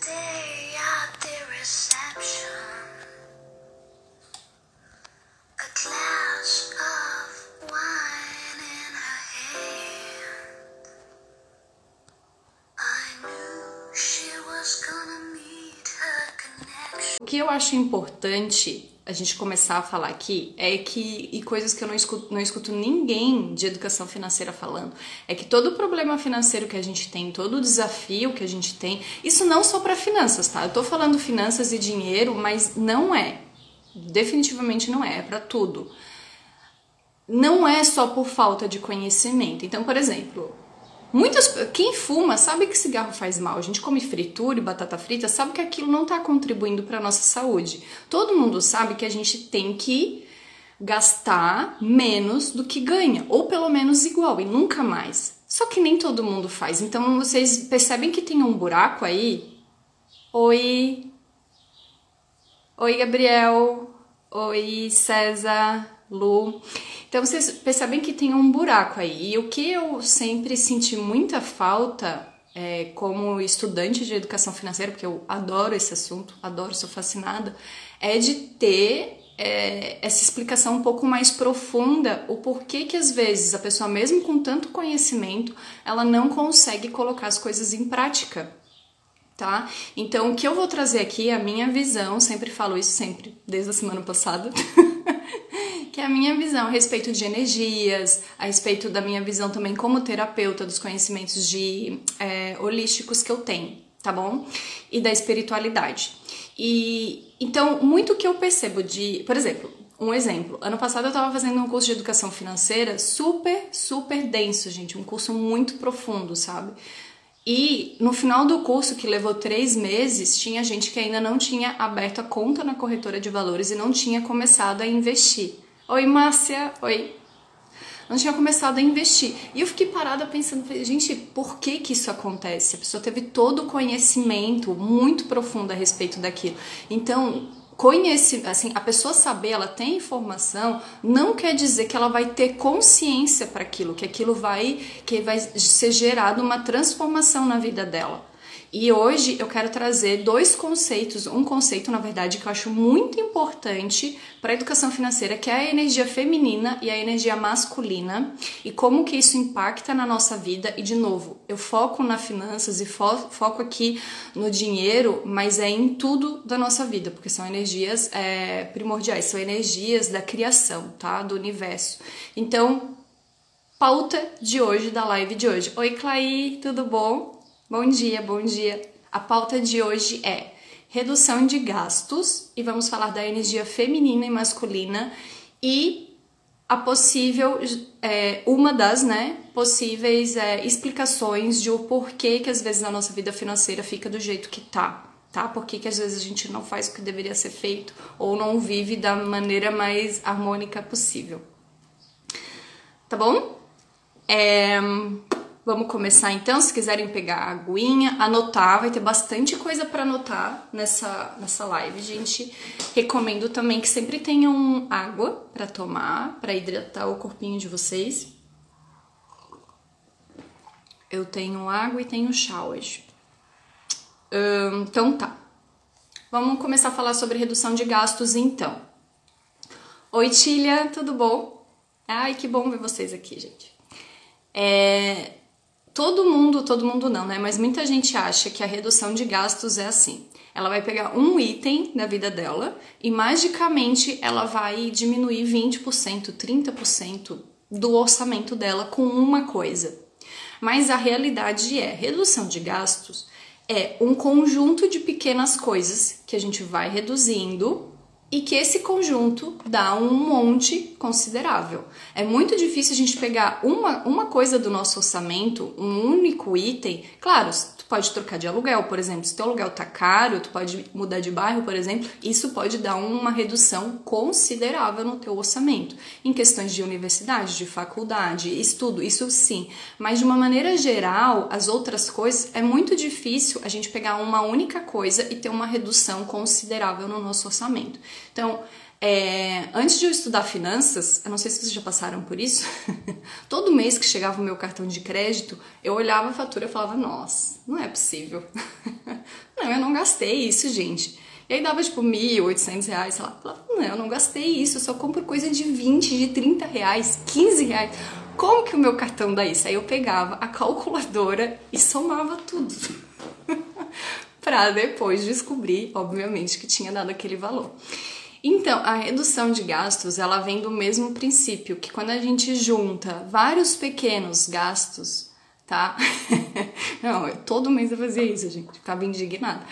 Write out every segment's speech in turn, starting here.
Day at the reception, que eu acho importante a gente começar a falar aqui é que, e coisas que eu não escuto, não escuto ninguém de educação financeira falando, é que todo problema financeiro que a gente tem, todo desafio que a gente tem, isso não só para finanças, tá? Eu tô falando finanças e dinheiro, mas não é. Definitivamente não é, é para tudo. Não é só por falta de conhecimento. Então, por exemplo, Muitas, quem fuma sabe que cigarro faz mal. A gente come fritura e batata frita, sabe que aquilo não está contribuindo para nossa saúde. Todo mundo sabe que a gente tem que gastar menos do que ganha, ou pelo menos igual e nunca mais. Só que nem todo mundo faz. Então vocês percebem que tem um buraco aí? Oi. Oi, Gabriel. Oi, César, Lu. Então vocês percebem que tem um buraco aí. E o que eu sempre senti muita falta é, como estudante de educação financeira, porque eu adoro esse assunto, adoro, sou fascinada, é de ter é, essa explicação um pouco mais profunda, o porquê que às vezes a pessoa, mesmo com tanto conhecimento, ela não consegue colocar as coisas em prática. Tá? Então, o que eu vou trazer aqui é a minha visão, sempre falo isso sempre, desde a semana passada. que é a minha visão a respeito de energias, a respeito da minha visão também como terapeuta dos conhecimentos de é, holísticos que eu tenho, tá bom? E da espiritualidade. E então, muito que eu percebo de, por exemplo, um exemplo, ano passado eu estava fazendo um curso de educação financeira super, super denso, gente, um curso muito profundo, sabe? E no final do curso, que levou três meses, tinha gente que ainda não tinha aberto a conta na corretora de valores e não tinha começado a investir. Oi, Márcia. Oi. Não tinha começado a investir. E eu fiquei parada pensando, gente, por que que isso acontece? A pessoa teve todo o conhecimento muito profundo a respeito daquilo. Então, conhece, assim, a pessoa saber, ela tem informação, não quer dizer que ela vai ter consciência para aquilo, que aquilo vai que vai ser gerado uma transformação na vida dela. E hoje eu quero trazer dois conceitos, um conceito na verdade que eu acho muito importante para a educação financeira, que é a energia feminina e a energia masculina, e como que isso impacta na nossa vida. E de novo, eu foco na finanças e fo foco aqui no dinheiro, mas é em tudo da nossa vida, porque são energias é, primordiais, são energias da criação, tá? Do universo. Então, pauta de hoje, da live de hoje. Oi, Clay, tudo bom? Bom dia, bom dia. A pauta de hoje é redução de gastos e vamos falar da energia feminina e masculina e a possível, é, uma das né, possíveis é, explicações de o porquê que às vezes a nossa vida financeira fica do jeito que tá, tá? Por que às vezes a gente não faz o que deveria ser feito ou não vive da maneira mais harmônica possível. Tá bom? É, Vamos começar então, se quiserem pegar a aguinha, anotar, vai ter bastante coisa para anotar nessa, nessa live, gente. Recomendo também que sempre tenham água para tomar, para hidratar o corpinho de vocês. Eu tenho água e tenho chá hoje. Hum, então tá. Vamos começar a falar sobre redução de gastos então. Oi, Tília, tudo bom? Ai, que bom ver vocês aqui, gente. É, todo mundo, todo mundo não, né? Mas muita gente acha que a redução de gastos é assim. Ela vai pegar um item da vida dela e magicamente ela vai diminuir 20%, 30% do orçamento dela com uma coisa. Mas a realidade é, redução de gastos é um conjunto de pequenas coisas que a gente vai reduzindo e que esse conjunto dá um monte considerável. É muito difícil a gente pegar uma, uma coisa do nosso orçamento, um único item. Claro, pode trocar de aluguel, por exemplo. Se teu aluguel tá caro, tu pode mudar de bairro, por exemplo. Isso pode dar uma redução considerável no teu orçamento. Em questões de universidade, de faculdade, estudo, isso sim. Mas de uma maneira geral, as outras coisas, é muito difícil a gente pegar uma única coisa e ter uma redução considerável no nosso orçamento. Então, é, antes de eu estudar finanças, eu não sei se vocês já passaram por isso, todo mês que chegava o meu cartão de crédito, eu olhava a fatura e falava, nossa, não é possível. Não, eu não gastei isso, gente. E aí dava tipo mil, oitocentos reais, sei lá. Falava, não, eu não gastei isso, eu só compro coisa de 20, de 30 reais, 15 reais. Como que o meu cartão dá isso? Aí eu pegava a calculadora e somava tudo. pra depois descobrir, obviamente, que tinha dado aquele valor. Então, a redução de gastos, ela vem do mesmo princípio, que quando a gente junta vários pequenos gastos, tá? Não, eu, todo mês eu fazia isso, gente, ficava indignada.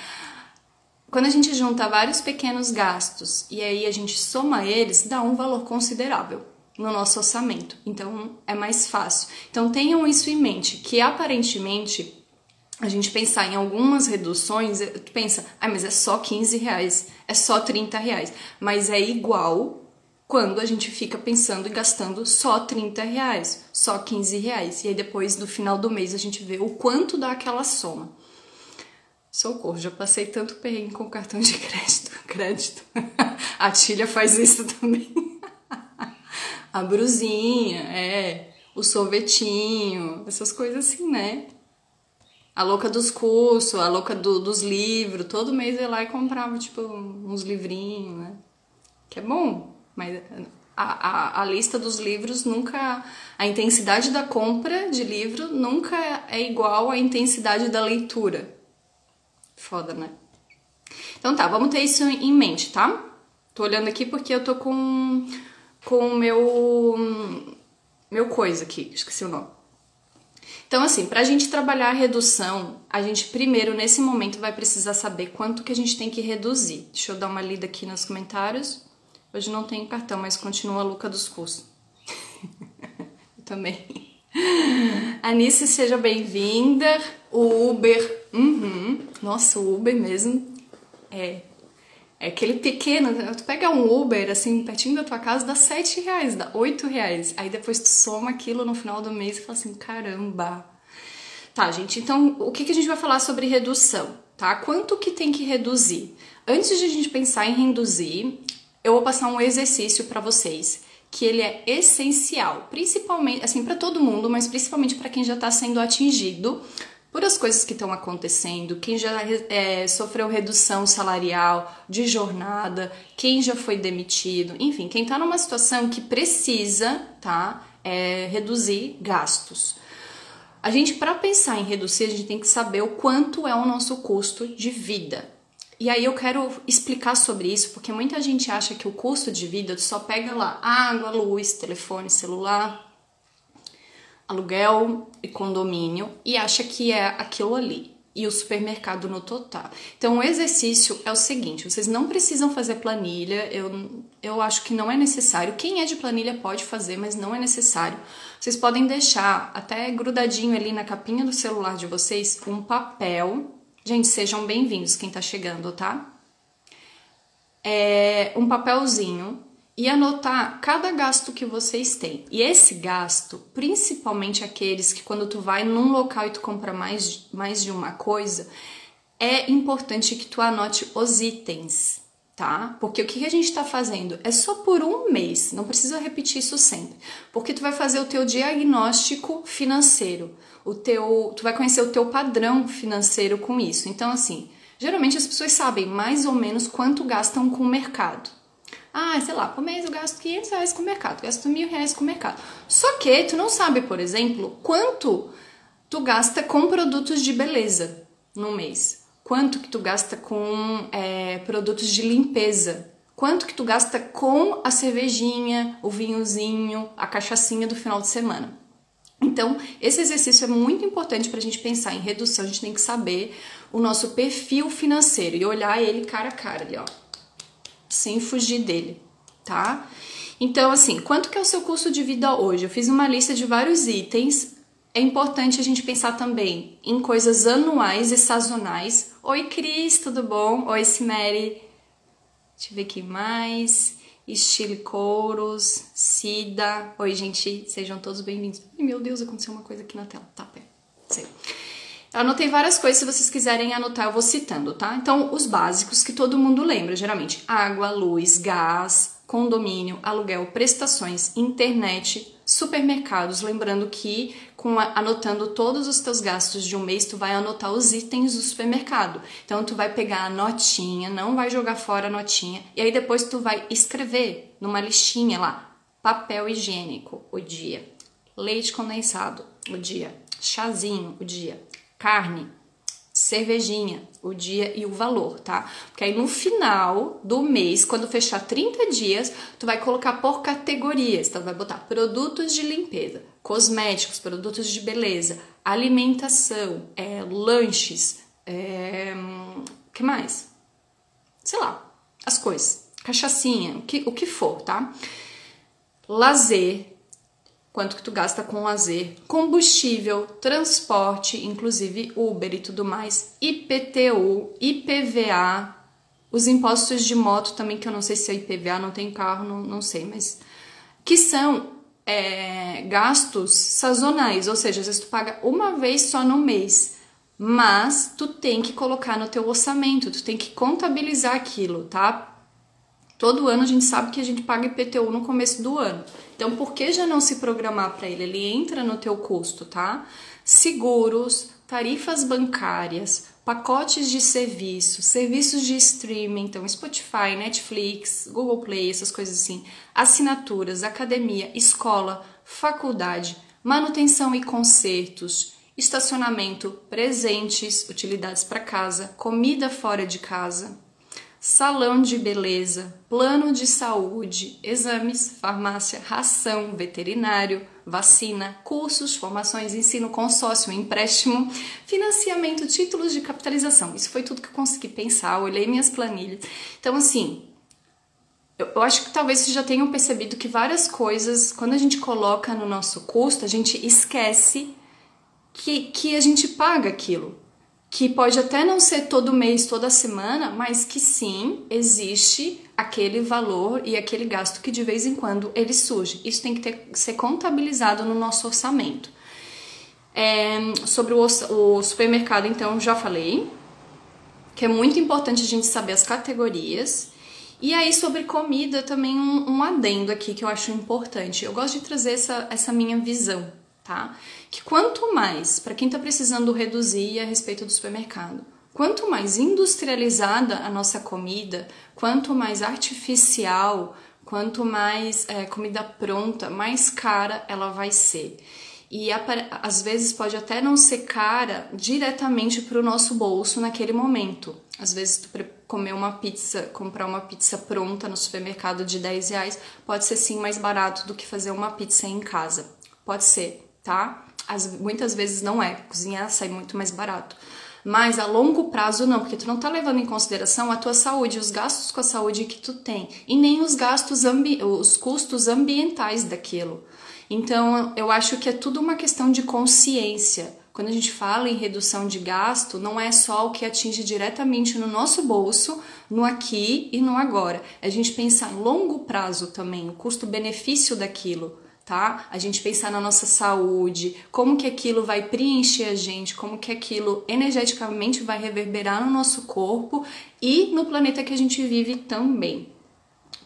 Quando a gente junta vários pequenos gastos e aí a gente soma eles, dá um valor considerável no nosso orçamento. Então é mais fácil. Então tenham isso em mente, que aparentemente a gente pensar em algumas reduções, tu pensa, ah, mas é só 15 reais, é só 30 reais. Mas é igual quando a gente fica pensando e gastando só 30 reais, só 15 reais. E aí depois, no final do mês, a gente vê o quanto dá aquela soma. Socorro, já passei tanto perrengue com cartão de crédito. crédito. A Tilha faz isso também. A brusinha, é. O sorvetinho, essas coisas assim, né? A louca dos cursos, a louca do, dos livros. Todo mês eu ia lá e comprava, tipo, uns livrinhos, né? Que é bom, mas a, a, a, lista dos livros nunca. A intensidade da compra de livro nunca é igual à intensidade da leitura. Foda, né? Então tá, vamos ter isso em mente, tá? Tô olhando aqui porque eu tô com com o meu meu coisa aqui, esqueci o nome. Então, assim, para a gente trabalhar a redução, a gente primeiro, nesse momento, vai precisar saber quanto que a gente tem que reduzir. Deixa eu dar uma lida aqui nos comentários. Hoje não tem cartão, mas continua a Luca dos cursos. Também. Anice, seja bem-vinda. O Uber, uhum. nossa, o Uber mesmo é é aquele pequeno, tu pega um Uber assim, pertinho da tua casa, dá 7 reais, dá 8 reais. Aí depois tu soma aquilo no final do mês e fala assim, caramba. Tá, gente, então o que, que a gente vai falar sobre redução, tá? Quanto que tem que reduzir? Antes de a gente pensar em reduzir, eu vou passar um exercício para vocês que ele é essencial, principalmente assim para todo mundo, mas principalmente para quem já está sendo atingido por as coisas que estão acontecendo, quem já é, sofreu redução salarial de jornada, quem já foi demitido, enfim, quem está numa situação que precisa, tá, é, reduzir gastos. A gente, para pensar em reduzir, a gente tem que saber o quanto é o nosso custo de vida. E aí eu quero explicar sobre isso, porque muita gente acha que o custo de vida só pega lá água, luz, telefone, celular, aluguel e condomínio e acha que é aquilo ali e o supermercado no total. Então, o exercício é o seguinte: vocês não precisam fazer planilha, eu, eu acho que não é necessário. Quem é de planilha pode fazer, mas não é necessário. Vocês podem deixar até grudadinho ali na capinha do celular de vocês um papel. Gente, sejam bem-vindos quem tá chegando, tá? É um papelzinho e anotar cada gasto que vocês têm. E esse gasto, principalmente aqueles que quando tu vai num local e tu compra mais, mais de uma coisa, é importante que tu anote os itens, tá? Porque o que a gente está fazendo é só por um mês, não precisa repetir isso sempre, porque tu vai fazer o teu diagnóstico financeiro, o teu, tu vai conhecer o teu padrão financeiro com isso. Então assim, geralmente as pessoas sabem mais ou menos quanto gastam com o mercado. Ah, sei lá, por mês eu gasto 500 reais com o mercado, gasto mil reais com o mercado. Só que tu não sabe, por exemplo, quanto tu gasta com produtos de beleza no mês. Quanto que tu gasta com é, produtos de limpeza. Quanto que tu gasta com a cervejinha, o vinhozinho, a cachaçinha do final de semana. Então, esse exercício é muito importante para a gente pensar em redução. A gente tem que saber o nosso perfil financeiro e olhar ele cara a cara ali, ó sem fugir dele, tá? Então, assim, quanto que é o seu custo de vida hoje? Eu fiz uma lista de vários itens. É importante a gente pensar também em coisas anuais e sazonais. Oi, Cris, tudo bom? Oi, Simere. Deixa eu ver aqui mais. Estilo Couros, Cida. Oi, gente, sejam todos bem-vindos. Meu Deus, aconteceu uma coisa aqui na tela. Tá, pera. Sei. Eu anotei várias coisas, se vocês quiserem anotar, eu vou citando, tá? Então, os básicos que todo mundo lembra, geralmente: água, luz, gás, condomínio, aluguel, prestações, internet, supermercados. Lembrando que com a, anotando todos os teus gastos de um mês, tu vai anotar os itens do supermercado. Então tu vai pegar a notinha, não vai jogar fora a notinha, e aí depois tu vai escrever numa listinha lá, papel higiênico, o dia, leite condensado, o dia, chazinho, o dia, carne, cervejinha, o dia e o valor, tá? Porque aí no final do mês, quando fechar 30 dias, tu vai colocar por categorias. Então vai botar produtos de limpeza, cosméticos, produtos de beleza, alimentação, é, lanches, é, que mais? Sei lá, as coisas, cachaçinha, o que, o que for, tá? Lazer, quanto que tu gasta com lazer, combustível, transporte, inclusive Uber e tudo mais, IPTU, IPVA, os impostos de moto também, que eu não sei se é IPVA, não tem carro, não, não sei, mas que são é, gastos sazonais, ou seja, às vezes tu paga uma vez só no mês, mas tu tem que colocar no teu orçamento, tu tem que contabilizar aquilo, tá? Todo ano a gente sabe que a gente paga IPTU no começo do ano. Então, por que já não se programar para ele? Ele entra no teu custo, tá? Seguros, tarifas bancárias, pacotes de serviço, serviços de streaming, então Spotify, Netflix, Google Play, essas coisas assim, assinaturas, academia, escola, faculdade, manutenção e consertos, estacionamento, presentes, utilidades para casa, comida fora de casa, salão de beleza, plano de saúde, exames, farmácia, ração, veterinário, vacina, cursos, formações, ensino, consórcio, empréstimo, financiamento, títulos de capitalização. Isso foi tudo que eu consegui pensar, olhei minhas planilhas. Então, assim, eu, acho que talvez vocês já tenham percebido que várias coisas, quando a gente coloca no nosso custo, a gente esquece que, que a gente paga aquilo que pode até não ser todo mês, toda semana, mas que sim existe aquele valor e aquele gasto que de vez em quando ele surge. Isso tem que ter, ser contabilizado no nosso orçamento. É, sobre o, o supermercado, então, já falei que é muito importante a gente saber as categorias. E aí, sobre comida, também um, um adendo aqui que eu acho importante. Eu gosto de trazer essa, essa minha visão tá? Que quanto mais, para quem está precisando reduzir a respeito do supermercado, quanto mais industrializada a nossa comida, quanto mais artificial, quanto mais é, comida pronta, mais cara ela vai ser. E às vezes pode até não ser cara diretamente para o nosso bolso naquele momento. Às vezes tu comer uma pizza, comprar uma pizza pronta no supermercado de 10 reais, pode ser sim mais barato do que fazer uma pizza em casa. Pode ser tá? As, muitas vezes não é, cozinhar sai muito mais barato. Mas a longo prazo não, porque tu não tá levando em consideração a tua saúde, os gastos com a saúde que tu tem, e nem os gastos os custos ambientais daquilo. Então, eu acho que é tudo uma questão de consciência. Quando a gente fala em redução de gasto, não é só o que atinge diretamente no nosso bolso, no aqui e no agora. É a gente pensar em longo prazo também, o custo-benefício daquilo tá? A gente pensar na nossa saúde, como que aquilo vai preencher a gente, como que aquilo energeticamente vai reverberar no nosso corpo e no planeta que a gente vive também.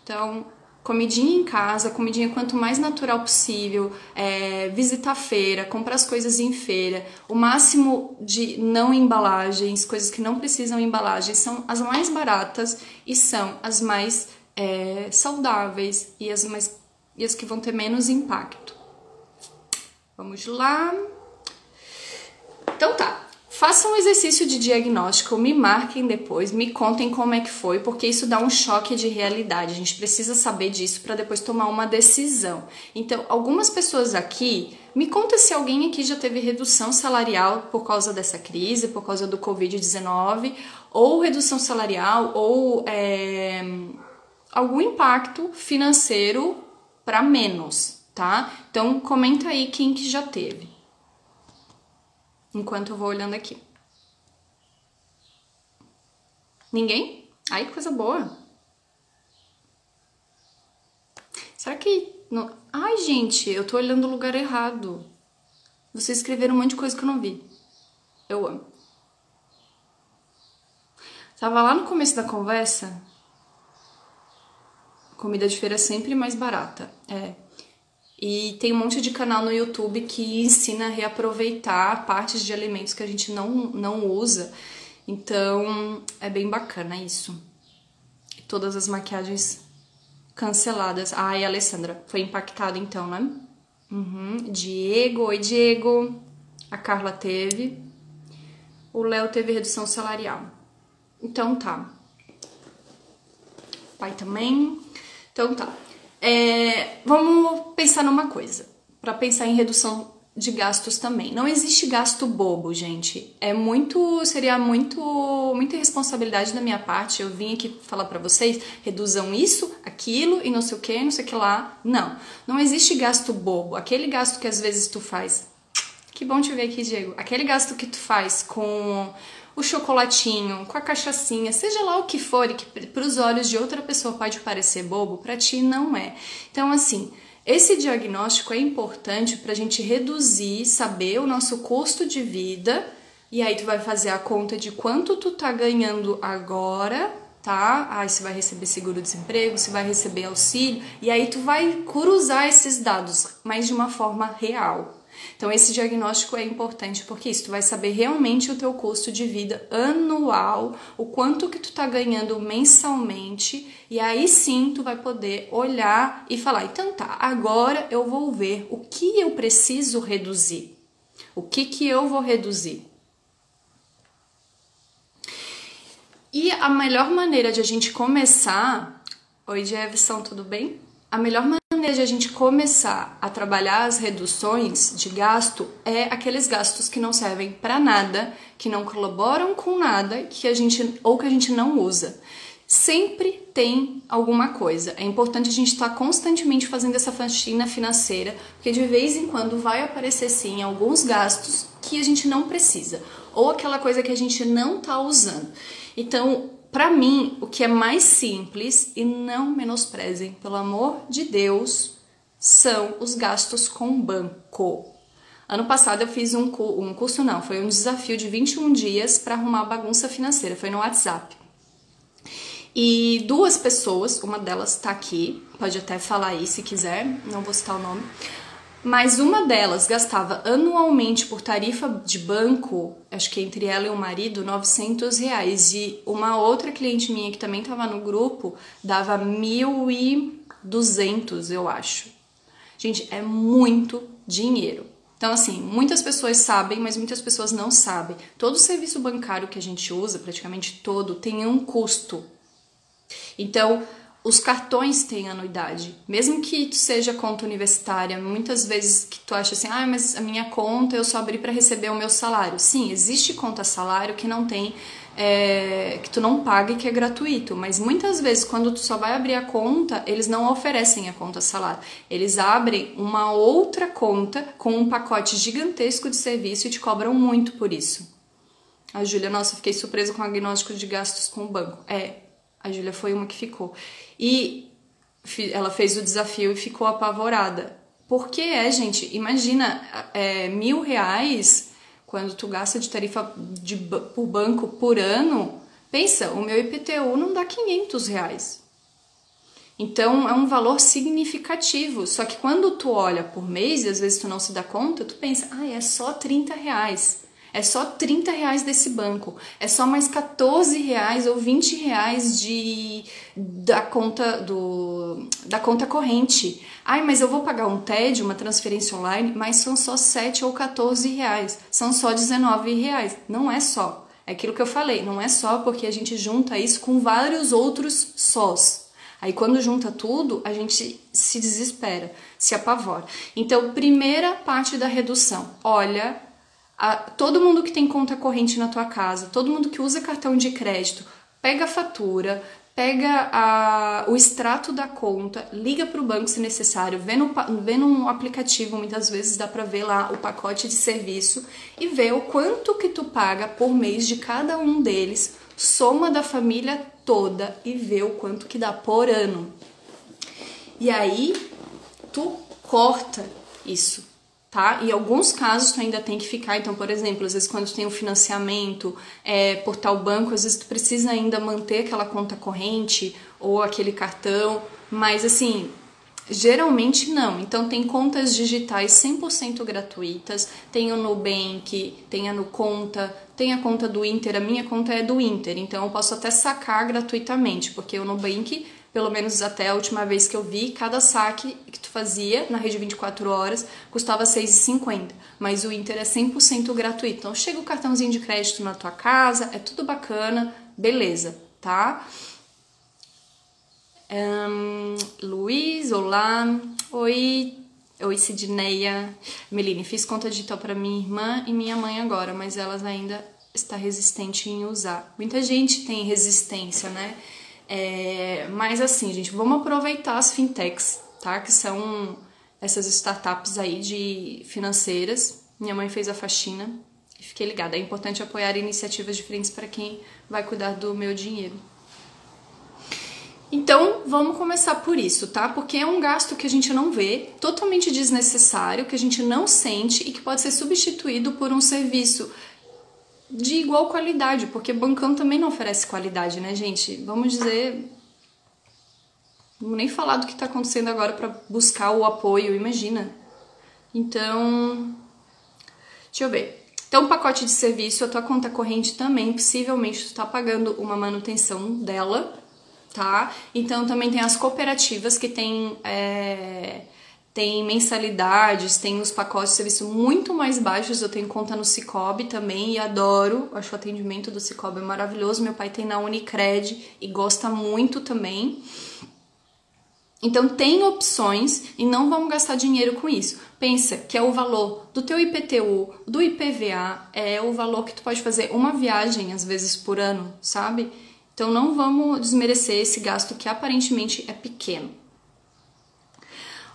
Então, comidinha em casa, comidinha quanto mais natural possível, é, visitar feira, comprar as coisas em feira, o máximo de não embalagens, coisas que não precisam embalagem, são as mais baratas e são as mais é, saudáveis e as mais e as que vão ter menos impacto. Vamos lá. Então tá. Façam um exercício de diagnóstico, me marquem depois, me contem como é que foi, porque isso dá um choque de realidade. A gente precisa saber disso para depois tomar uma decisão. Então, algumas pessoas aqui, me conta se alguém aqui já teve redução salarial por causa dessa crise, por causa do Covid-19, ou redução salarial, ou é, algum impacto financeiro para menos, tá? Então comenta aí quem que já teve. Enquanto eu vou olhando aqui. Ninguém? Ai, que coisa boa. Será que. Não... Ai, gente, eu tô olhando o lugar errado. Vocês escreveram um monte de coisa que eu não vi. Eu amo. Tava lá no começo da conversa Comida de feira é sempre mais barata. É. E tem um monte de canal no YouTube que ensina a reaproveitar partes de alimentos que a gente não, não usa. Então é bem bacana isso. Todas as maquiagens canceladas. Ai, Alessandra, foi impactada então, né? Uhum. Diego, oi Diego. A Carla teve. O Léo teve redução salarial. Então tá. Pai também. Então tá. É, vamos pensar numa coisa. Para pensar em redução de gastos também. Não existe gasto bobo, gente. É muito, seria muito, muita irresponsabilidade da minha parte. Eu vim aqui falar para vocês, reduzam isso, aquilo e não sei o que, não sei o que lá. Não, não existe gasto bobo. Aquele gasto que às vezes tu faz. Que bom te ver aqui, Diego. Aquele gasto que tu faz com o chocolatinho, com a cachaçinha, seja lá o que for, e que para os olhos de outra pessoa pode parecer bobo, para ti não é. Então, assim, esse diagnóstico é importante para a gente reduzir, saber o nosso custo de vida, e aí tu vai fazer a conta de quanto tu tá ganhando agora, tá? Aí você vai receber seguro-desemprego, você vai receber auxílio, e aí tu vai cruzar esses dados, mas de uma forma real. Então esse diagnóstico é importante porque isso tu vai saber realmente o teu custo de vida anual, o quanto que tu tá ganhando mensalmente e aí sim tu vai poder olhar e falar, então tá, agora eu vou ver o que eu preciso reduzir. O que que eu vou reduzir? E a melhor maneira de a gente começar. Oi, Jefferson, tudo bem? A melhor maneira maneira de a gente começar a trabalhar as reduções de gasto é aqueles gastos que não servem para nada, que não colaboram com nada, que a gente ou que a gente não usa. Sempre tem alguma coisa. É importante a gente estar tá constantemente fazendo essa faxina financeira, porque de vez em quando vai aparecer sim alguns gastos que a gente não precisa, ou aquela coisa que a gente não está usando. Então, para mim, o que é mais simples e não menosprezem, pelo amor de Deus, são os gastos com banco. Ano passado eu fiz um, um curso, não, foi um desafio de 21 dias para arrumar bagunça financeira, foi no WhatsApp. E duas pessoas, uma delas está aqui, pode até falar aí se quiser, não vou citar o nome mas uma delas gastava anualmente por tarifa de banco, acho que entre ela e o marido, 900 reais. E uma outra cliente minha que também estava no grupo dava 1.200, eu acho. Gente, é muito dinheiro. Então, assim, muitas pessoas sabem, mas muitas pessoas não sabem. Todo serviço bancário que a gente usa, praticamente todo, tem um custo. Então, os cartões têm anuidade. Mesmo que tu seja conta universitária, muitas vezes que tu acha assim, ah, mas a minha conta eu só abri para receber o meu salário. Sim, existe conta salário que não tem, é, que tu não paga e que é gratuito. Mas muitas vezes, quando tu só vai abrir a conta, eles não oferecem a conta salário. Eles abrem uma outra conta com um pacote gigantesco de serviço e te cobram muito por isso. A Júlia, nossa, fiquei surpresa com o agnóstico de gastos com o banco. É, a Júlia foi uma que ficou. E ela fez o desafio e ficou apavorada. Porque é, gente, imagina, é, mil reais quando tu gasta de tarifa de, por banco por ano, pensa, o meu IPTU não dá 500 reais. Então é um valor significativo. Só que quando tu olha por mês e às vezes tu não se dá conta, tu pensa, ah, é só 30 reais. É só 30 reais desse banco. É só mais 14 reais ou 20 reais de, da, conta do, da conta corrente. Ai, mas eu vou pagar um TED, uma transferência online, mas são só 7 ou 14 reais. São só 19 reais. Não é só. É aquilo que eu falei, não é só porque a gente junta isso com vários outros sós. Aí quando junta tudo, a gente se desespera, se apavora. Então, primeira parte da redução, olha a, todo mundo que tem conta corrente na tua casa, todo mundo que usa cartão de crédito, pega a fatura, pega a, o extrato da conta, liga para o banco se necessário, vê no, vê no aplicativo, muitas vezes dá para ver lá o pacote de serviço e vê o quanto que tu paga por mês de cada um deles, soma da família toda e vê o quanto que dá por ano. E aí tu corta isso tá? E alguns casos tu ainda tem que ficar, então, por exemplo, às vezes quando tu tem um financiamento é, por tal banco, às vezes tu precisa ainda manter aquela conta corrente ou aquele cartão, mas assim, Geralmente não. Então tem contas digitais 100% gratuitas, tem o Nubank, tem a Nuconta, tem a conta do Inter, a minha conta é do Inter, então eu posso até sacar gratuitamente, porque o Nubank, pelo menos até a última vez que eu vi, cada saque que tu fazia na rede 24 horas custava 6,50, mas o Inter é 100% gratuito. Então chega o cartãozinho de crédito na tua casa, é tudo bacana, beleza, tá? Um, Luiz, olá. Oi. Oi, Sidneia. Meline, fiz conta digital para minha irmã e minha mãe agora, mas elas ainda está resistente em usar. Muita gente tem resistência, né? É, mas assim, gente, vamos aproveitar as fintechs, tá? Que são essas startups aí de financeiras. Minha mãe fez a faxina e fiquei ligada. É importante apoiar iniciativas diferentes para quem vai cuidar do meu dinheiro. Então, vamos começar por isso, tá? Porque é um gasto que a gente não vê, totalmente desnecessário, que a gente não sente e que pode ser substituído por um serviço de igual qualidade, porque bancão também não oferece qualidade, né, gente? Vamos dizer. Nem falar do que está acontecendo agora para buscar o apoio, imagina. Então, deixa eu ver. Então, pacote de serviço, a tua conta corrente também, possivelmente tu está pagando uma manutenção dela tá? Então também tem as cooperativas que tem, é, tem mensalidades, tem os pacotes de serviço muito mais baixos. Eu tenho conta no Cicobi também e adoro, acho o atendimento do Cicobi maravilhoso. Meu pai tem na Unicred e gosta muito também. Então tem opções e não vamos gastar dinheiro com isso. Pensa que é o valor do teu IPTU, do IPVA, é o valor que tu pode fazer uma viagem às vezes por ano, sabe? Então não vamos desmerecer esse gasto que aparentemente é pequeno.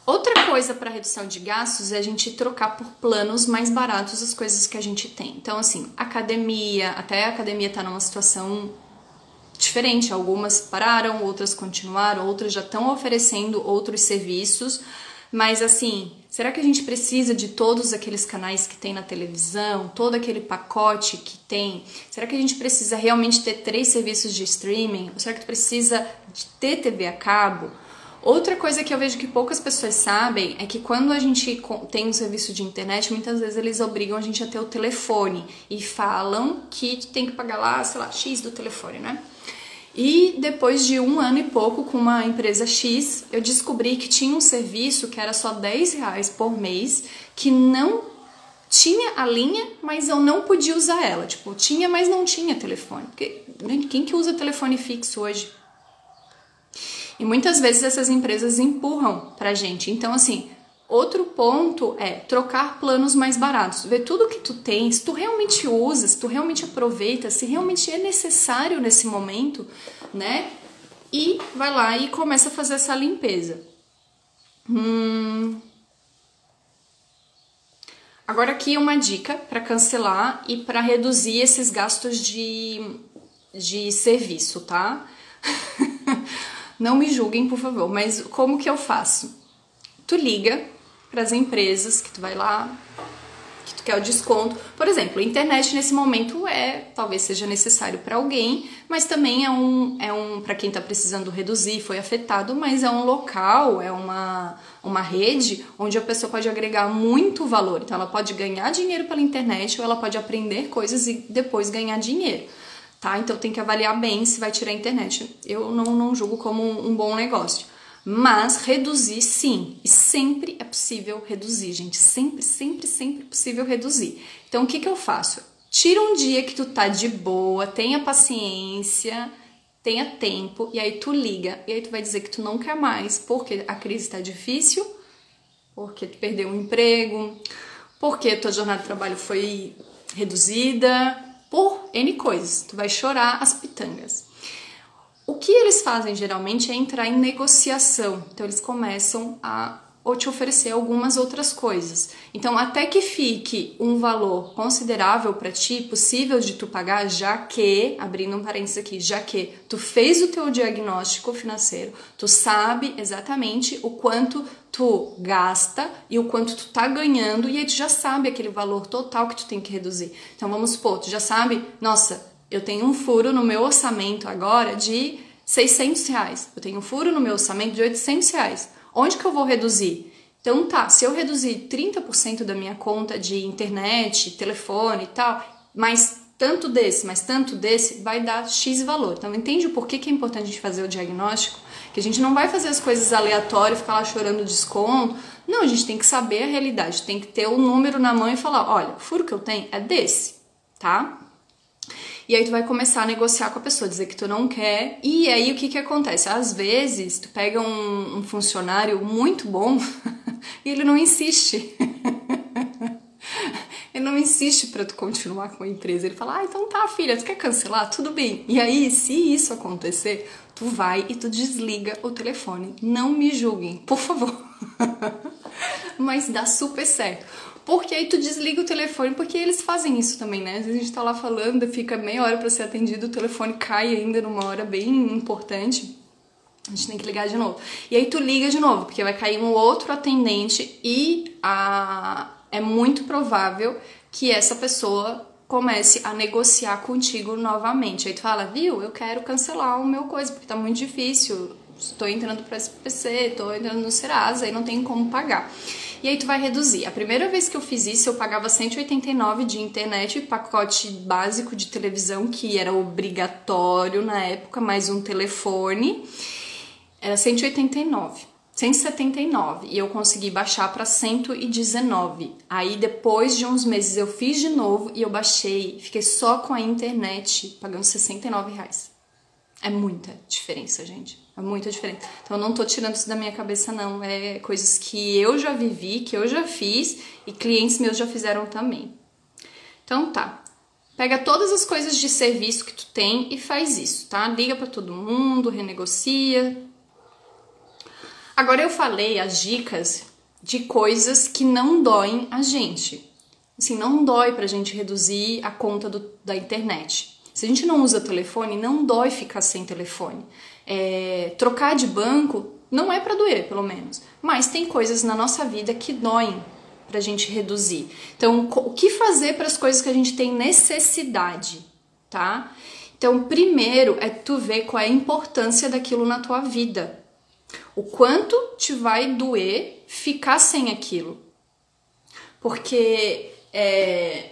Outra coisa para redução de gastos é a gente trocar por planos mais baratos as coisas que a gente tem. Então, assim, academia, até a academia está numa situação diferente. Algumas pararam, outras continuaram, outras já estão oferecendo outros serviços. Mas assim, será que a gente precisa de todos aqueles canais que tem na televisão, todo aquele pacote que tem? Será que a gente precisa realmente ter três serviços de streaming? Ou será que precisa de ter TV a cabo? Outra coisa que eu vejo que poucas pessoas sabem é que quando a gente tem um serviço de internet, muitas vezes eles obrigam a gente a ter o telefone e falam que tem que pagar lá, sei lá, X do telefone, né? E depois de um ano e pouco com uma empresa X, eu descobri que tinha um serviço que era só 10 reais por mês, que não tinha a linha, mas eu não podia usar ela. Tipo, tinha, mas não tinha telefone. Porque quem que usa telefone fixo hoje? E muitas vezes essas empresas empurram pra gente. Então, assim, Outro ponto é trocar planos mais baratos, ver tudo que tu tens, tu realmente usa, se tu realmente aproveita, se realmente é necessário nesse momento, né? E vai lá e começa a fazer essa limpeza. Hum... Agora aqui uma dica para cancelar e para reduzir esses gastos de, de serviço, tá? Não me julguem, por favor, mas como que eu faço? Tu liga para as empresas que tu vai lá, que tu quer o desconto. Por exemplo, a internet nesse momento é, talvez seja necessário para alguém, mas também é um, é um para quem está precisando reduzir, foi afetado, mas é um local, é uma, uma rede onde a pessoa pode agregar muito valor. Então ela pode ganhar dinheiro pela internet ou ela pode aprender coisas e depois ganhar dinheiro. Tá? Então tem que avaliar bem se vai tirar a internet. Eu não, não julgo como um bom negócio. Mas reduzir sim, e sempre é possível reduzir, gente. Sempre, sempre, sempre possível reduzir. Então o que, que eu faço? Tira um dia que tu tá de boa, tenha paciência, tenha tempo, e aí tu liga, e aí tu vai dizer que tu não quer mais, porque a crise está difícil, porque tu perdeu um emprego, porque tua jornada de trabalho foi reduzida, por N coisas. Tu vai chorar as pitangas. O que eles fazem geralmente é entrar em negociação. Então eles começam a ou te oferecer algumas outras coisas. Então, até que fique um valor considerável para ti, possível de tu pagar, já que, abrindo um parênteses aqui, já que tu fez o teu diagnóstico financeiro, tu sabe exatamente o quanto tu gasta e o quanto tu tá ganhando e aí tu já sabe aquele valor total que tu tem que reduzir. Então, vamos supor, tu já sabe, nossa, eu tenho um furo no meu orçamento agora de 600 reais. Eu tenho um furo no meu orçamento de 800 reais. Onde que eu vou reduzir? Então tá, se eu reduzir 30% da minha conta de internet, telefone e tal, mas tanto desse, mas tanto desse, vai dar X valor. Então entende o porquê que é importante a gente fazer o diagnóstico? Que a gente não vai fazer as coisas aleatórias, ficar lá chorando desconto. Não, a gente tem que saber a realidade, tem que ter o número na mão e falar, olha, o furo que eu tenho é desse, tá? E aí tu vai começar a negociar com a pessoa, dizer que tu não quer. E aí o que que acontece? Às vezes tu pega um, um funcionário muito bom e ele não insiste. ele não insiste para tu continuar com a empresa. Ele fala: "Ah, então tá, filha, tu quer cancelar? Tudo bem". E aí, se isso acontecer, tu vai e tu desliga o telefone. Não me julguem, por favor. Mas dá super certo. Porque aí tu desliga o telefone, porque eles fazem isso também, né? Às vezes a gente tá lá falando, fica meia hora para ser atendido, o telefone cai ainda numa hora bem importante. A gente tem que ligar de novo. E aí tu liga de novo, porque vai cair um outro atendente e a... é muito provável que essa pessoa comece a negociar contigo novamente. Aí tu fala, viu, eu quero cancelar o meu coisa, porque tá muito difícil. Estou entrando para SPC, estou entrando no Serasa e não tenho como pagar. E aí tu vai reduzir. A primeira vez que eu fiz isso, eu pagava 189 de internet, pacote básico de televisão, que era obrigatório na época, mais um telefone. Era 189. 179 e eu consegui baixar para 119. Aí depois de uns meses eu fiz de novo e eu baixei, fiquei só com a internet pagando 69 reais. É muita diferença, gente. É muita diferença. Então eu não tô tirando isso da minha cabeça, não. É coisas que eu já vivi, que eu já fiz e clientes meus já fizeram também. Então tá. Pega todas as coisas de serviço que tu tem e faz isso, tá? Liga para todo mundo, renegocia. Agora eu falei as dicas de coisas que não doem a gente. Assim, não dói pra gente reduzir a conta do, da internet. Se a gente não usa telefone, não dói ficar sem telefone. É, trocar de banco não é para doer, pelo menos. Mas tem coisas na nossa vida que doem para a gente reduzir. Então, o que fazer para as coisas que a gente tem necessidade, tá? Então, primeiro é tu ver qual é a importância daquilo na tua vida. O quanto te vai doer ficar sem aquilo. Porque é,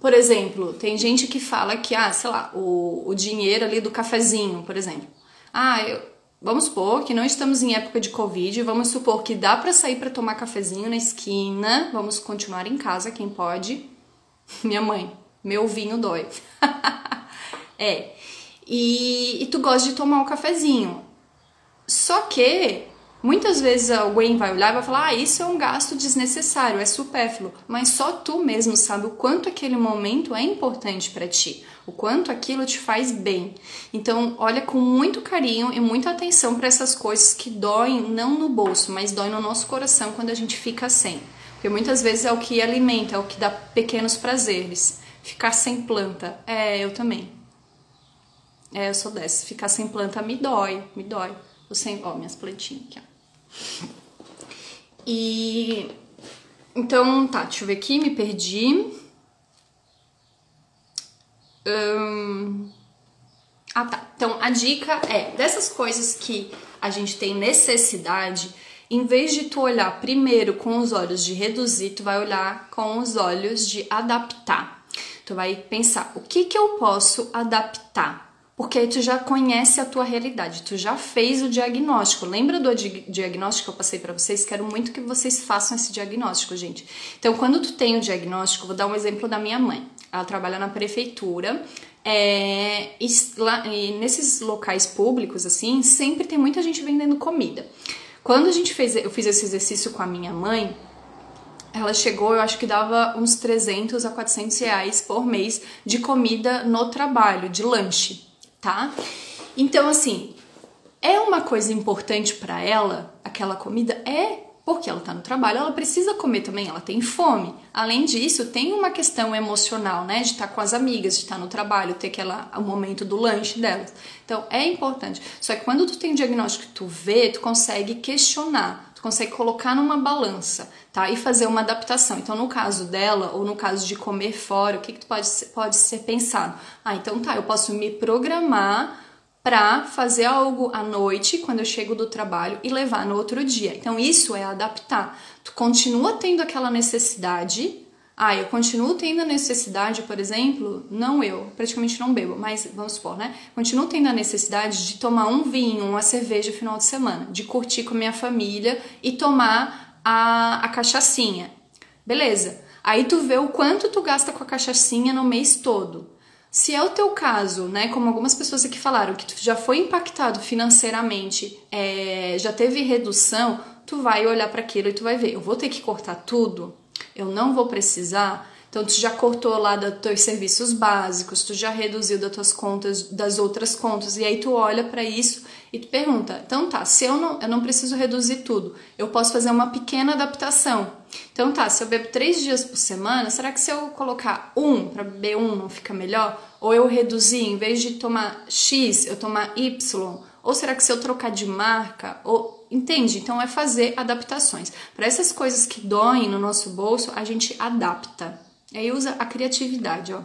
por exemplo, tem gente que fala que, ah, sei lá, o, o dinheiro ali do cafezinho, por exemplo. Ah, eu, vamos supor que não estamos em época de Covid, vamos supor que dá para sair para tomar cafezinho na esquina, vamos continuar em casa, quem pode. Minha mãe, meu vinho dói. é. E, e tu gosta de tomar um cafezinho. Só que Muitas vezes alguém vai olhar e vai falar: ah, isso é um gasto desnecessário, é supérfluo, mas só tu mesmo sabe o quanto aquele momento é importante para ti, o quanto aquilo te faz bem. Então, olha com muito carinho e muita atenção para essas coisas que doem não no bolso, mas doem no nosso coração quando a gente fica sem. Porque muitas vezes é o que alimenta, é o que dá pequenos prazeres. Ficar sem planta, é, eu também. É, eu sou dessa. Ficar sem planta me dói, me dói. Eu sem, ó, minhas plantinhas aqui, ó. E então, tá, deixa eu ver aqui, me perdi. Ah, tá. Então, a dica é dessas coisas que a gente tem necessidade, em vez de tu olhar primeiro com os olhos de reduzir, tu vai olhar com os olhos de adaptar. Tu vai pensar, o que que eu posso adaptar? Porque aí tu já conhece a tua realidade, tu já fez o diagnóstico. Lembra do diagnóstico que eu passei para vocês? Quero muito que vocês façam esse diagnóstico, gente. Então, quando tu tem o diagnóstico, vou dar um exemplo da minha mãe. Ela trabalha na prefeitura. É, e, lá, e nesses locais públicos, assim, sempre tem muita gente vendendo comida. Quando a gente fez, eu fiz esse exercício com a minha mãe, ela chegou, eu acho que dava uns 300 a 400 reais por mês de comida no trabalho, de lanche tá? Então, assim, é uma coisa importante para ela, aquela comida? É, porque ela tá no trabalho, ela precisa comer também, ela tem fome. Além disso, tem uma questão emocional, né? De estar tá com as amigas, de estar tá no trabalho, ter aquela, o momento do lanche delas. Então, é importante. Só que quando tu tem um diagnóstico tu vê, tu consegue questionar, tu consegue colocar numa balança, tá? E fazer uma adaptação. Então, no caso dela, ou no caso de comer fora, o que, que pode, ser, pode ser pensado? Ah, então tá, eu posso me programar para fazer algo à noite, quando eu chego do trabalho, e levar no outro dia. Então, isso é adaptar. Tu continua tendo aquela necessidade. Ah, eu continuo tendo a necessidade, por exemplo, não eu, praticamente não bebo, mas vamos supor, né? Continuo tendo a necessidade de tomar um vinho, uma cerveja no final de semana, de curtir com a minha família e tomar a, a cachaçinha. Beleza. Aí tu vê o quanto tu gasta com a cachaçinha no mês todo. Se é o teu caso, né, como algumas pessoas aqui falaram, que tu já foi impactado financeiramente, é, já teve redução, tu vai olhar para aquilo e tu vai ver, eu vou ter que cortar tudo, eu não vou precisar. Então tu já cortou lá dos teus serviços básicos, tu já reduziu das tuas contas, das outras contas, e aí tu olha para isso e tu pergunta: então tá, se eu não, eu não preciso reduzir tudo, eu posso fazer uma pequena adaptação. Então tá, se eu bebo três dias por semana, será que se eu colocar um para beber um não fica melhor? Ou eu reduzir, em vez de tomar X, eu tomar Y? Ou será que se eu trocar de marca? Ou entende? Então é fazer adaptações. Para essas coisas que doem no nosso bolso, a gente adapta. Aí usa a criatividade, ó.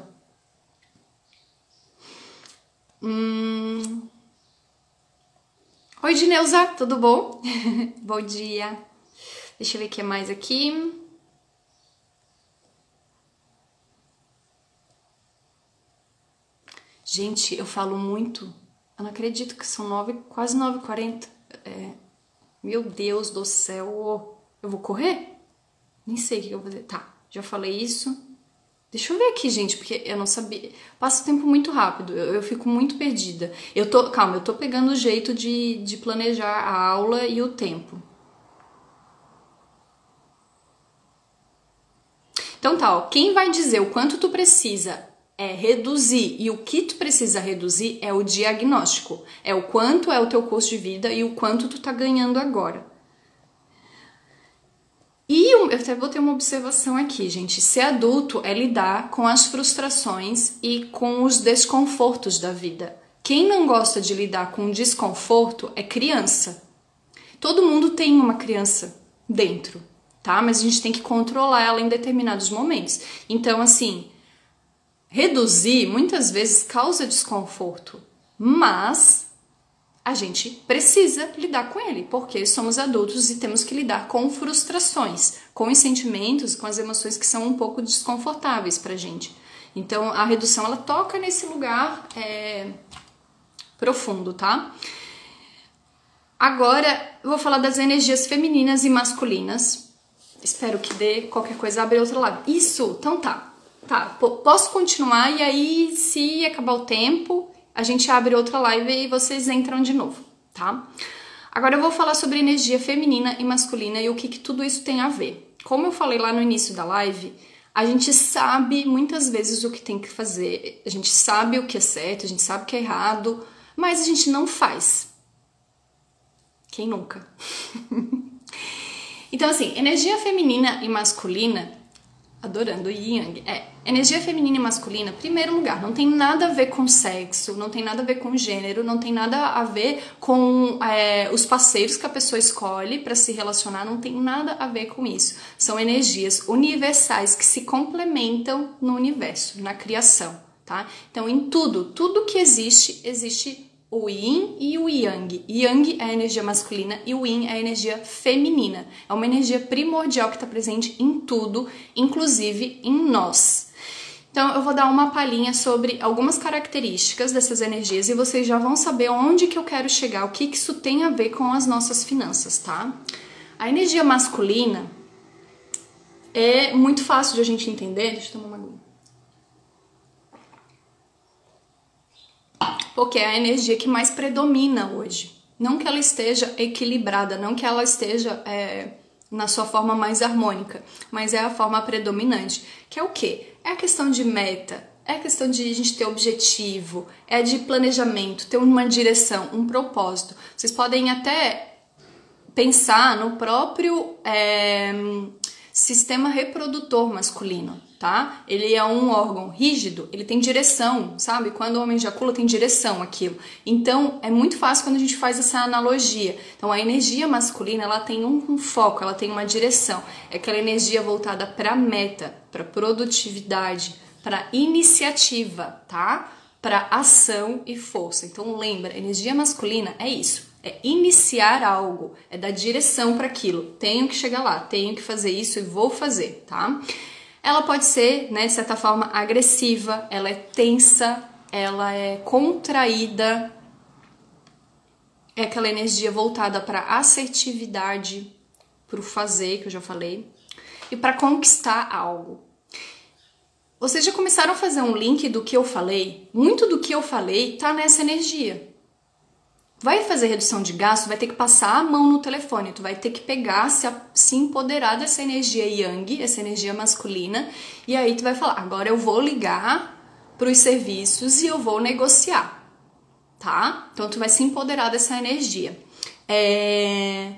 Hum... Oi, Dineuza, tudo bom? bom dia. Deixa eu ver o que mais aqui. Gente, eu falo muito. Eu não acredito que são nove, quase 9h40. É, meu Deus do céu. Eu vou correr? Nem sei o que eu vou fazer. Tá, já falei isso. Deixa eu ver aqui, gente, porque eu não sabia. Passa o tempo muito rápido, eu, eu, fico muito perdida. Eu tô, calma, eu tô pegando o jeito de, de planejar a aula e o tempo. Então tá, ó, quem vai dizer o quanto tu precisa é reduzir e o que tu precisa reduzir é o diagnóstico. É o quanto é o teu custo de vida e o quanto tu tá ganhando agora. E eu até vou ter uma observação aqui, gente. Ser adulto é lidar com as frustrações e com os desconfortos da vida. Quem não gosta de lidar com desconforto é criança. Todo mundo tem uma criança dentro, tá? Mas a gente tem que controlar ela em determinados momentos. Então, assim, reduzir muitas vezes causa desconforto, mas a gente precisa lidar com ele, porque somos adultos e temos que lidar com frustrações, com os sentimentos, com as emoções que são um pouco desconfortáveis pra gente. Então, a redução ela toca nesse lugar é, profundo, tá? Agora, eu vou falar das energias femininas e masculinas. Espero que dê qualquer coisa, abre outro lado. Isso, então tá. Tá, posso continuar e aí, se acabar o tempo, a gente abre outra live e vocês entram de novo, tá? Agora eu vou falar sobre energia feminina e masculina e o que, que tudo isso tem a ver. Como eu falei lá no início da live, a gente sabe muitas vezes o que tem que fazer, a gente sabe o que é certo, a gente sabe o que é errado, mas a gente não faz. Quem nunca? então, assim, energia feminina e masculina adorando o Yang. É, energia feminina e masculina, primeiro lugar, não tem nada a ver com sexo, não tem nada a ver com gênero, não tem nada a ver com é, os parceiros que a pessoa escolhe para se relacionar, não tem nada a ver com isso. São energias universais que se complementam no universo, na criação, tá? Então, em tudo, tudo que existe, existe o yin e o yang. Yang é a energia masculina e o yin é a energia feminina. É uma energia primordial que está presente em tudo, inclusive em nós. Então eu vou dar uma palhinha sobre algumas características dessas energias e vocês já vão saber onde que eu quero chegar, o que, que isso tem a ver com as nossas finanças, tá? A energia masculina é muito fácil de a gente entender. Deixa eu tomar uma aguinha. Porque é a energia que mais predomina hoje. Não que ela esteja equilibrada, não que ela esteja é, na sua forma mais harmônica, mas é a forma predominante. Que é o quê? É a questão de meta, é a questão de a gente ter objetivo, é de planejamento, ter uma direção, um propósito. Vocês podem até pensar no próprio é, sistema reprodutor masculino tá? Ele é um órgão rígido, ele tem direção, sabe? Quando o homem ejacula, tem direção aquilo. Então, é muito fácil quando a gente faz essa analogia. Então, a energia masculina, ela tem um, foco, ela tem uma direção. É aquela energia voltada para meta, para produtividade, para iniciativa, tá? para ação e força. Então lembra, energia masculina é isso, é iniciar algo, é dar direção para aquilo. Tenho que chegar lá, tenho que fazer isso e vou fazer, tá? Ela pode ser, né, de certa forma, agressiva, ela é tensa, ela é contraída, é aquela energia voltada para assertividade, para o fazer, que eu já falei, e para conquistar algo. Vocês já começaram a fazer um link do que eu falei? Muito do que eu falei tá nessa energia. Vai fazer redução de gasto, vai ter que passar a mão no telefone, tu vai ter que pegar, se, se empoderar dessa energia yang, essa energia masculina, e aí tu vai falar: agora eu vou ligar para os serviços e eu vou negociar, tá? Então tu vai se empoderar dessa energia. É...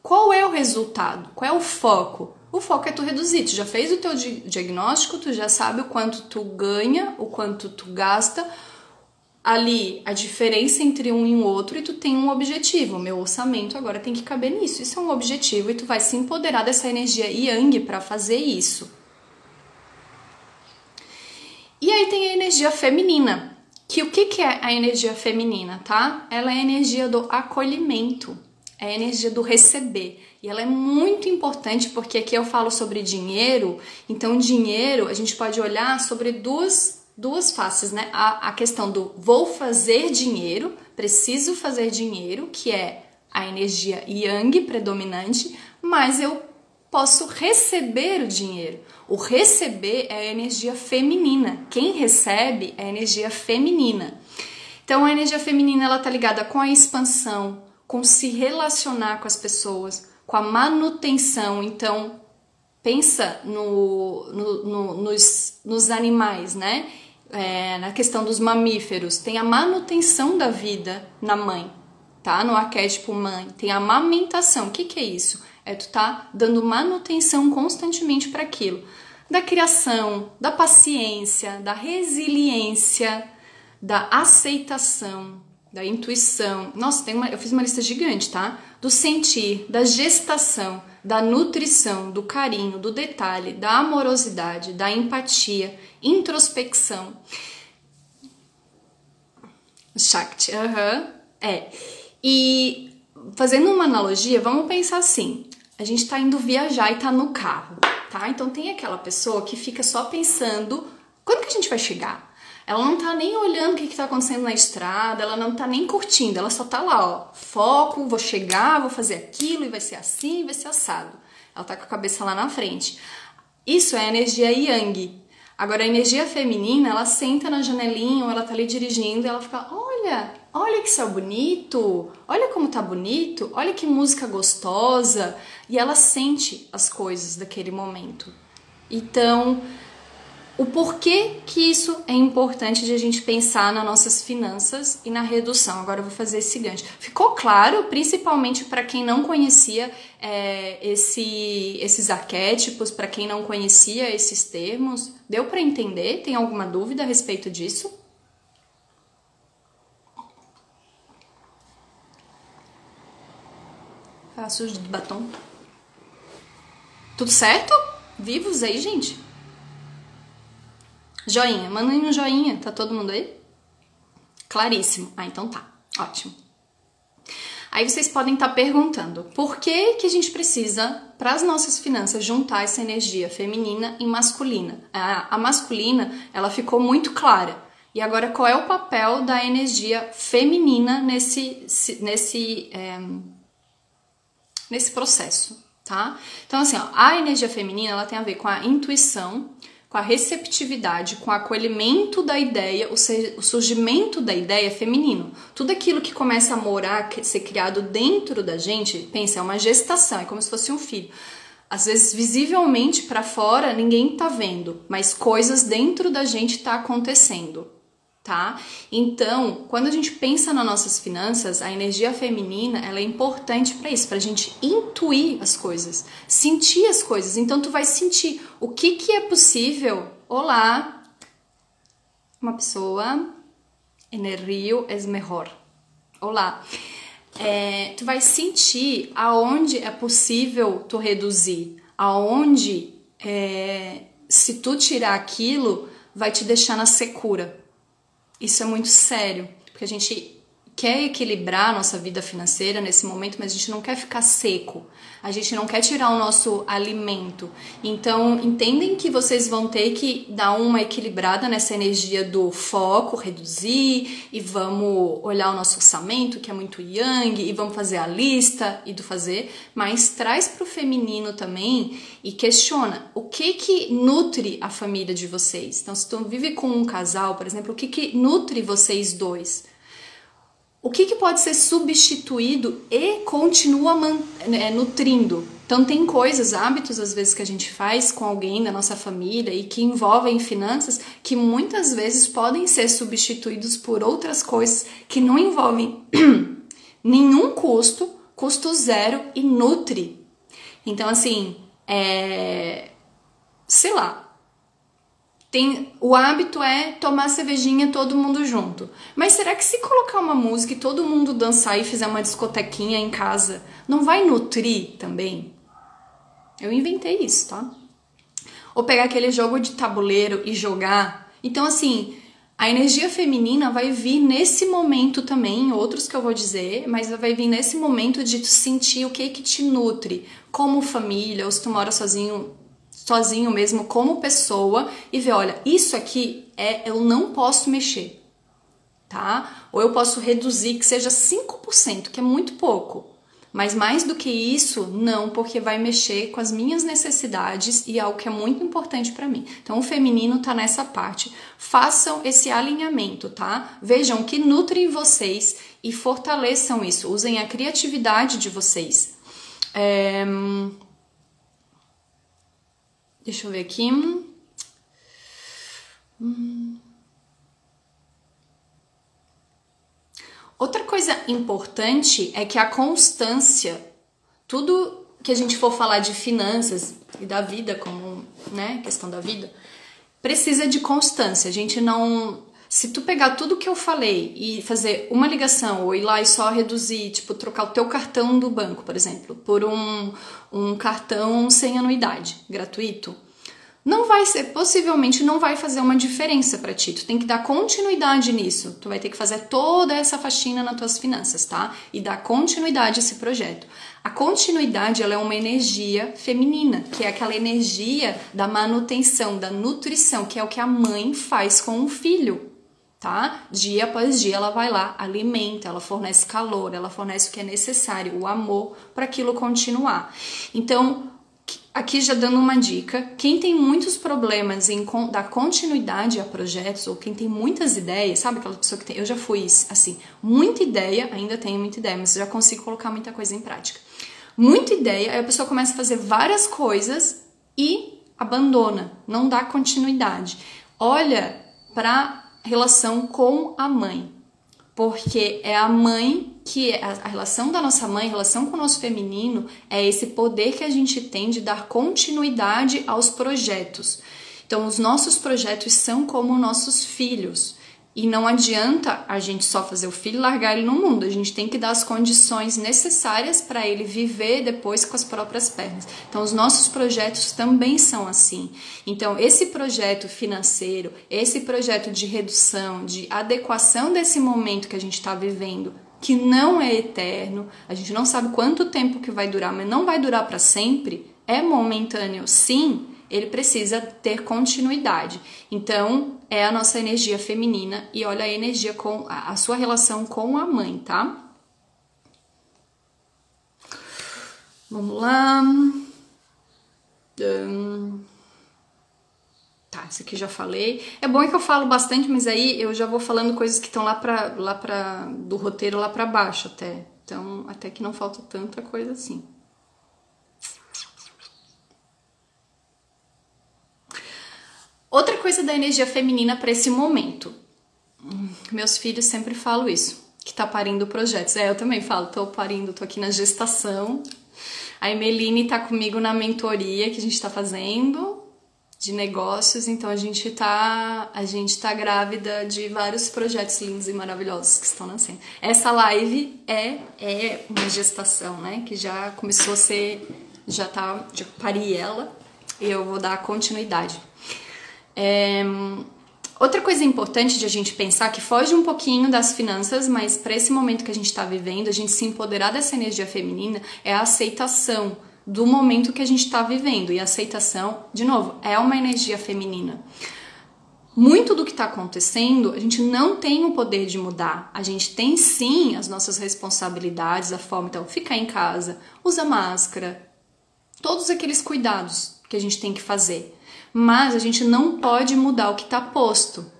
Qual é o resultado? Qual é o foco? O foco é tu reduzir. Tu já fez o teu diagnóstico, tu já sabe o quanto tu ganha, o quanto tu gasta, ali a diferença entre um e o outro e tu tem um objetivo. Meu orçamento agora tem que caber nisso. Isso é um objetivo e tu vai se empoderar dessa energia yang para fazer isso. E aí tem a energia feminina. Que o que, que é a energia feminina, tá? Ela é a energia do acolhimento, é a energia do receber. E ela é muito importante porque aqui eu falo sobre dinheiro, então dinheiro a gente pode olhar sobre duas duas faces, né? A, a questão do vou fazer dinheiro, preciso fazer dinheiro, que é a energia yang predominante, mas eu posso receber o dinheiro. O receber é a energia feminina. Quem recebe é a energia feminina. Então a energia feminina ela tá ligada com a expansão, com se relacionar com as pessoas, com a manutenção. Então pensa no, no, no, nos, nos animais, né? É, na questão dos mamíferos, tem a manutenção da vida na mãe, tá? No arquétipo mãe. Tem a amamentação. O que, que é isso? É tu tá dando manutenção constantemente para aquilo. Da criação, da paciência, da resiliência, da aceitação, da intuição. Nossa, tem uma, eu fiz uma lista gigante, tá? Do sentir, da gestação, da nutrição, do carinho, do detalhe, da amorosidade, da empatia, introspecção. Shakti, aham, uhum, é. E fazendo uma analogia, vamos pensar assim: a gente tá indo viajar e tá no carro, tá? Então tem aquela pessoa que fica só pensando quando que a gente vai chegar? Ela não tá nem olhando o que, que tá acontecendo na estrada, ela não tá nem curtindo, ela só tá lá, ó, foco, vou chegar, vou fazer aquilo e vai ser assim, vai ser assado. Ela tá com a cabeça lá na frente. Isso é a energia yang. Agora, a energia feminina, ela senta na janelinha ou ela tá ali dirigindo e ela fica: olha, olha que céu bonito, olha como tá bonito, olha que música gostosa. E ela sente as coisas daquele momento. Então, o porquê que isso é importante de a gente pensar nas nossas finanças e na redução. Agora eu vou fazer esse gancho. Ficou claro, principalmente para quem não conhecia é, esse, esses arquétipos, para quem não conhecia esses termos? Deu para entender? Tem alguma dúvida a respeito disso? Sujo de batom. Tudo certo? Vivos aí, gente? Joinha, mandem um joinha, tá todo mundo aí? Claríssimo. Ah, então tá. Ótimo. Aí vocês podem estar tá perguntando, por que que a gente precisa, para as nossas finanças, juntar essa energia feminina e masculina? A, a masculina, ela ficou muito clara. E agora, qual é o papel da energia feminina nesse, nesse, é, nesse processo, tá? Então, assim, ó, a energia feminina, ela tem a ver com a intuição, com a receptividade, com o acolhimento da ideia, o surgimento da ideia feminino. Tudo aquilo que começa a morar, ser criado dentro da gente, pensa, é uma gestação, é como se fosse um filho. Às vezes, visivelmente para fora, ninguém tá vendo, mas coisas dentro da gente tá acontecendo tá? Então, quando a gente pensa nas nossas finanças, a energia feminina, ela é importante para isso, pra gente intuir as coisas, sentir as coisas. Então tu vai sentir o que que é possível. Olá. Uma pessoa en el rio es mejor. Olá. É, tu vai sentir aonde é possível tu reduzir, aonde é, se tu tirar aquilo vai te deixar na secura Isso é muito sério, porque a gente quer equilibrar a nossa vida financeira nesse momento, mas a gente não quer ficar seco. A gente não quer tirar o nosso alimento. Então, entendem que vocês vão ter que dar uma equilibrada nessa energia do foco, reduzir e vamos olhar o nosso orçamento, que é muito yang, e vamos fazer a lista e do fazer, mas traz para o feminino também e questiona o que que nutre a família de vocês. Então, se tu vive com um casal, por exemplo, o que que nutre vocês dois? O que, que pode ser substituído e continua é, nutrindo? Então, tem coisas, hábitos às vezes que a gente faz com alguém da nossa família e que envolvem finanças que muitas vezes podem ser substituídos por outras coisas que não envolvem nenhum custo, custo zero e nutre. Então, assim, é. Sei lá, tem, o hábito é tomar cervejinha todo mundo junto. Mas será que se colocar uma música e todo mundo dançar e fizer uma discotequinha em casa, não vai nutrir também? Eu inventei isso, tá? Ou pegar aquele jogo de tabuleiro e jogar. Então, assim, a energia feminina vai vir nesse momento também, outros que eu vou dizer, mas vai vir nesse momento de tu sentir o que que te nutre, como família, ou se tu mora sozinho, sozinho mesmo, como pessoa, e ver, olha, isso aqui é eu não posso mexer, tá? Ou eu posso reduzir que seja 5%, que é muito pouco. Mas mais do que isso, não, porque vai mexer com as minhas necessidades e é algo que é muito importante para mim. Então, o feminino tá nessa parte. Façam esse alinhamento, tá? Vejam que nutre vocês e fortaleçam isso. Usem a criatividade de vocês. É... Deixa eu ver aqui. Hum. Outra coisa importante é que a constância, tudo que a gente for falar de finanças e da vida como, né, questão da vida, precisa de constância. A gente não se tu pegar tudo que eu falei e fazer uma ligação ou ir lá e só reduzir, tipo, trocar o teu cartão do banco, por exemplo, por um, um cartão sem anuidade, gratuito, não vai ser, possivelmente não vai fazer uma diferença para ti. Tu tem que dar continuidade nisso. Tu vai ter que fazer toda essa faxina nas tuas finanças, tá? E dar continuidade a esse projeto. A continuidade, ela é uma energia feminina, que é aquela energia da manutenção, da nutrição, que é o que a mãe faz com o filho tá? Dia após dia ela vai lá, alimenta, ela fornece calor, ela fornece o que é necessário, o amor para aquilo continuar. Então, aqui já dando uma dica, quem tem muitos problemas em dar continuidade a projetos ou quem tem muitas ideias, sabe aquela pessoa que tem, eu já fui assim, muita ideia, ainda tenho muita ideia, mas já consigo colocar muita coisa em prática. Muita ideia, aí a pessoa começa a fazer várias coisas e abandona, não dá continuidade. Olha para relação com a mãe, porque é a mãe que é a relação da nossa mãe, a relação com o nosso feminino, é esse poder que a gente tem de dar continuidade aos projetos. Então, os nossos projetos são como nossos filhos. E não adianta a gente só fazer o filho largar ele no mundo, a gente tem que dar as condições necessárias para ele viver depois com as próprias pernas. Então, os nossos projetos também são assim. Então, esse projeto financeiro, esse projeto de redução, de adequação desse momento que a gente está vivendo, que não é eterno, a gente não sabe quanto tempo que vai durar, mas não vai durar para sempre, é momentâneo, sim ele precisa ter continuidade. Então, é a nossa energia feminina e olha a energia com a, sua relação com a mãe, tá? Vamos lá. Tá, isso aqui já falei. É bom que eu falo bastante, mas aí eu já vou falando coisas que estão lá para lá para do roteiro lá para baixo até. Então, até que não falta tanta coisa assim. Outra coisa da energia feminina para esse momento. Meus filhos sempre falam isso, que tá parindo projetos. É, eu também falo, tô parindo, tô aqui na gestação. A Emeline tá comigo na mentoria que a gente tá fazendo de negócios, então a gente tá, a gente tá grávida de vários projetos lindos e maravilhosos que estão nascendo. Essa live é é uma gestação, né, que já começou a ser já tá, já pari ela e eu vou dar continuidade. É, Outra coisa importante de a gente pensar que foge um pouquinho das finanças, mas para esse momento que a gente está vivendo, a gente se empoderar dessa energia feminina é a aceitação do momento que a gente está vivendo. E a aceitação, de novo, é uma energia feminina. Muito do que está acontecendo, a gente não tem o poder de mudar. A gente tem sim as nossas responsabilidades, a forma. Então, ficar em casa, usa máscara, todos aqueles cuidados que a gente tem que fazer mas a gente não pode mudar o que está posto.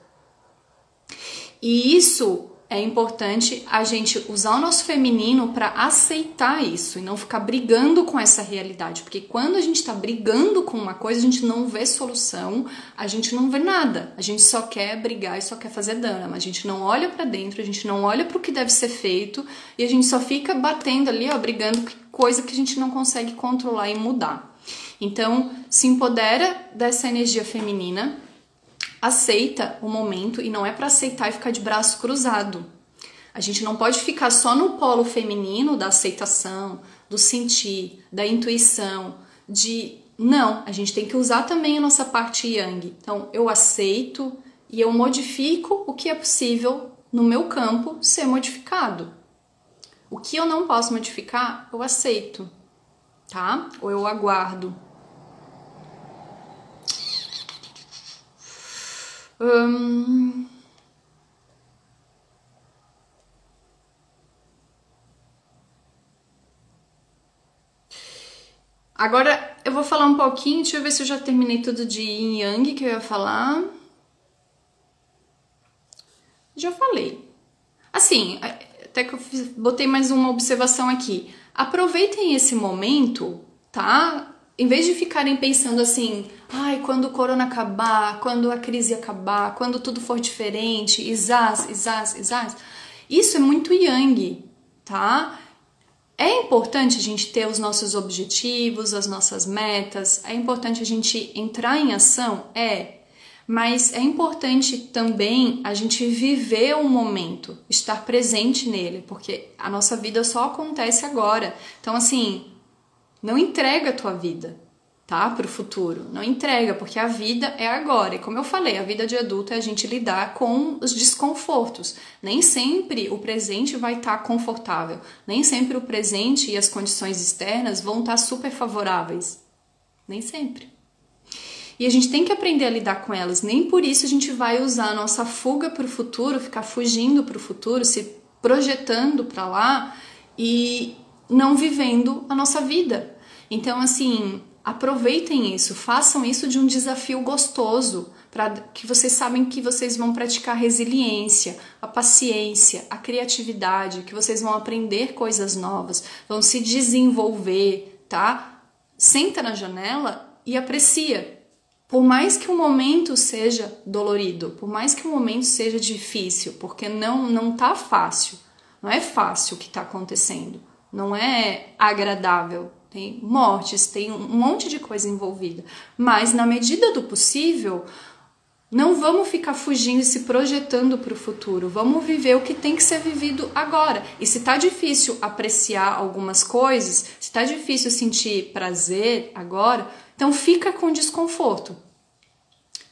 E isso é importante a gente usar o nosso feminino para aceitar isso e não ficar brigando com essa realidade, porque quando a gente está brigando com uma coisa, a gente não vê solução, a gente não vê nada, a gente só quer brigar e só quer fazer dano, mas a gente não olha para dentro, a gente não olha para o que deve ser feito e a gente só fica batendo ali, ó, brigando coisa que a gente não consegue controlar e mudar. Então, se empodera dessa energia feminina, aceita o momento e não é para aceitar e ficar de braço cruzado. A gente não pode ficar só no polo feminino da aceitação, do sentir, da intuição, de não, a gente tem que usar também a nossa parte yang. Então, eu aceito e eu modifico o que é possível no meu campo ser modificado. O que eu não posso modificar, eu aceito, tá? Ou eu aguardo. Hum... Agora eu vou falar um pouquinho, deixa eu ver se eu já terminei tudo de Yin Yang que eu ia falar. Já falei. Assim, até que eu botei mais uma observação aqui. Aproveitem esse momento, tá? Em vez de ficarem pensando assim, ai, quando o corona acabar, quando a crise acabar, quando tudo for diferente, isás, isás, isás. Isso é muito yang, tá? É importante a gente ter os nossos objetivos, as nossas metas, é importante a gente entrar em ação? É. Mas é importante também a gente viver o momento, estar presente nele, porque a nossa vida só acontece agora. Então, assim, não entrega a tua vida tá? Para o futuro. Não entrega, porque a vida é agora. E como eu falei, a vida de adulto é a gente lidar com os desconfortos. Nem sempre o presente vai estar tá confortável. Nem sempre o presente e as condições externas vão estar tá super favoráveis. Nem sempre. E a gente tem que aprender a lidar com elas. Nem por isso a gente vai usar a nossa fuga para o futuro, ficar fugindo para o futuro, se projetando para lá e não vivendo a nossa vida. Então, assim, aproveitem isso, façam isso de um desafio gostoso, para que vocês sabem que vocês vão praticar resiliência, a paciência, a criatividade, que vocês vão aprender coisas novas, vão se desenvolver, tá? Senta na janela e aprecia. Por mais que o momento seja dolorido, por mais que o momento seja difícil, porque não não tá fácil. Não é fácil o que está acontecendo. Não é agradável tem mortes, tem um monte de coisa envolvida. Mas na medida do possível, não vamos ficar fugindo e se projetando para o futuro. Vamos viver o que tem que ser vivido agora. E se tá difícil apreciar algumas coisas, se tá difícil sentir prazer agora, então fica com desconforto.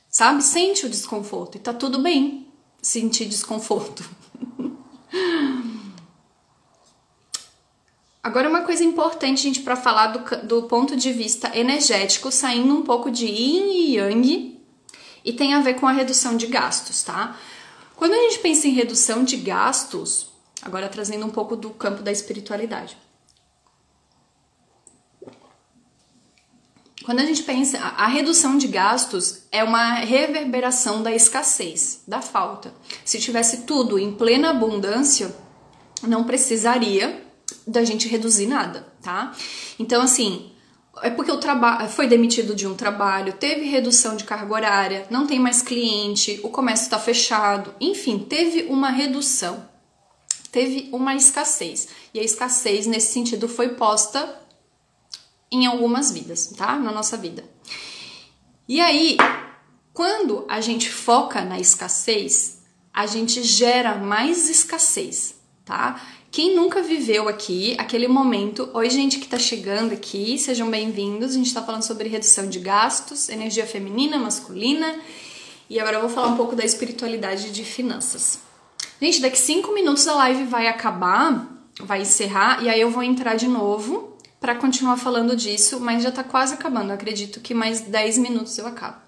Sabe? Sente o desconforto e tá tudo bem sentir desconforto. Agora, uma coisa importante, gente, para falar do, do ponto de vista energético, saindo um pouco de yin e yang, e tem a ver com a redução de gastos, tá? Quando a gente pensa em redução de gastos, agora trazendo um pouco do campo da espiritualidade. Quando a gente pensa, a redução de gastos é uma reverberação da escassez, da falta. Se tivesse tudo em plena abundância, não precisaria da gente reduzir nada, tá? Então, assim, é porque o trabalho foi demitido de um trabalho, teve redução de carga horária, não tem mais cliente, o comércio está fechado, enfim, teve uma redução, teve uma escassez. E a escassez, nesse sentido, foi posta em algumas vidas, tá? Na nossa vida. E aí, quando a gente foca na escassez, a gente gera mais escassez, tá? Quem nunca viveu aqui aquele momento? Oi, gente que tá chegando aqui, sejam bem-vindos. A gente tá falando sobre redução de gastos, energia feminina, masculina. E agora eu vou falar um pouco da espiritualidade de finanças. Gente, daqui cinco minutos a live vai acabar, vai encerrar, e aí eu vou entrar de novo para continuar falando disso, mas já tá quase acabando. Eu acredito que mais 10 minutos eu acabo.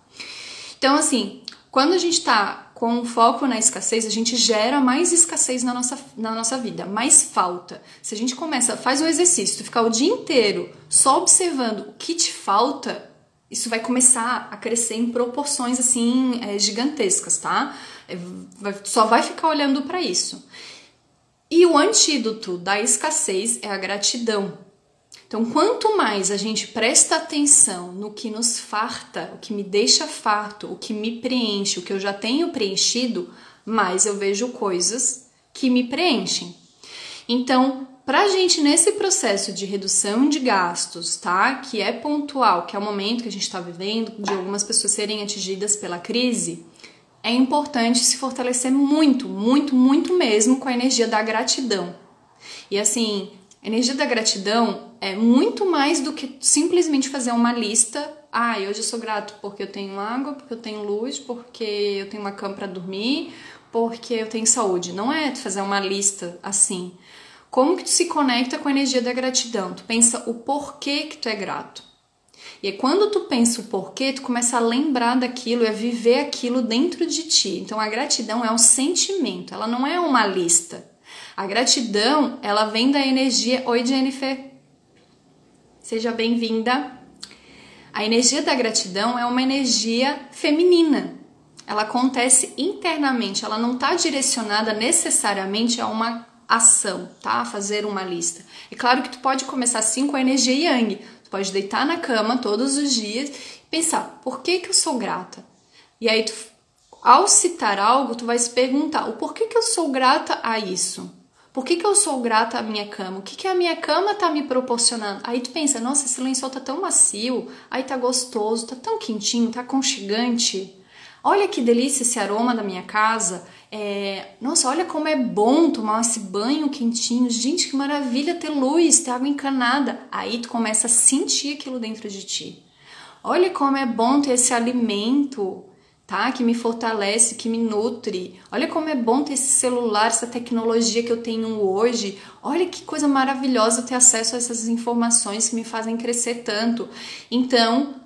Então, assim, quando a gente tá com foco na escassez, a gente gera mais escassez na nossa, na nossa vida, mais falta. Se a gente começa, faz um exercício, ficar o dia inteiro só observando o que te falta, isso vai começar a crescer em proporções assim é, gigantescas, tá? É, vai, só vai ficar olhando para isso. E o antídoto da escassez é a gratidão. Então, quanto mais a gente presta atenção no que nos farta, o que me deixa farto, o que me preenche, o que eu já tenho preenchido, mais eu vejo coisas que me preenchem. Então, para a gente nesse processo de redução de gastos, tá? Que é pontual, que é o momento que a gente está vivendo, de algumas pessoas serem atingidas pela crise, é importante se fortalecer muito, muito, muito mesmo com a energia da gratidão. E assim, a energia da gratidão é muito mais do que simplesmente fazer uma lista. Ah, hoje eu sou grato porque eu tenho água, porque eu tenho luz, porque eu tenho uma cama para dormir, porque eu tenho saúde. Não é fazer uma lista assim. Como que tu se conecta com a energia da gratidão? Tu pensa o porquê que tu é grato. E aí, quando tu pensa o porquê, tu começa a lembrar daquilo e a viver aquilo dentro de ti. Então a gratidão é um sentimento, ela não é uma lista. A gratidão, ela vem da energia. Oi, Jennifer. Seja bem-vinda. A energia da gratidão é uma energia feminina. Ela acontece internamente, ela não está direcionada necessariamente a uma ação, tá? Fazer uma lista. É claro que tu pode começar assim com a energia yang. Tu pode deitar na cama todos os dias e pensar, por que que eu sou grata? E aí tu, ao citar algo, tu vai se perguntar, o porquê que eu sou grata a isso? Por que, que eu sou grata à minha cama? O que, que a minha cama tá me proporcionando? Aí tu pensa, nossa, esse lençol tá tão macio, aí tá gostoso, tá tão quentinho, tá aconchegante. Olha que delícia esse aroma da minha casa. É, nossa, olha como é bom tomar esse banho quentinho. Gente, que maravilha ter luz, ter água encanada. Aí tu começa a sentir aquilo dentro de ti. Olha como é bom ter esse alimento, tá? Que me fortalece, que me nutre. Olha como é bom ter esse celular, essa tecnologia que eu tenho hoje. Olha que coisa maravilhosa ter acesso a essas informações que me fazem crescer tanto. Então,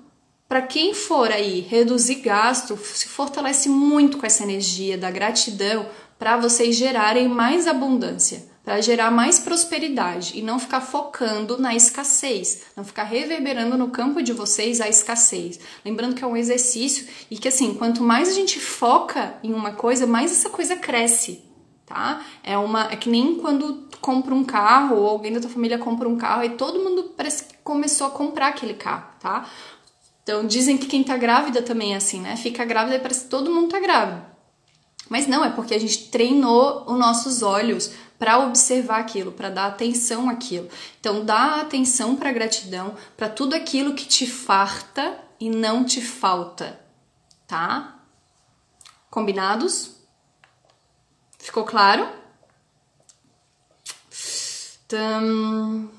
para quem for aí reduzir gasto, se fortalece muito com essa energia da gratidão para vocês gerarem mais abundância, para gerar mais prosperidade e não ficar focando na escassez, não ficar reverberando no campo de vocês a escassez. Lembrando que é um exercício e que assim, quanto mais a gente foca em uma coisa, mais essa coisa cresce. Tá? É uma é que nem quando compra um carro ou alguém da tua família compra um carro e todo mundo parece que começou a comprar aquele carro, tá? Então dizem que quem tá grávida também é assim, né? Fica grávida e parece que todo mundo tá grávido. Mas não, é porque a gente treinou os nossos olhos para observar aquilo, para dar atenção àquilo. Então dá atenção para gratidão, para tudo aquilo que te farta e não te falta, tá? Combinados? Ficou claro? Então,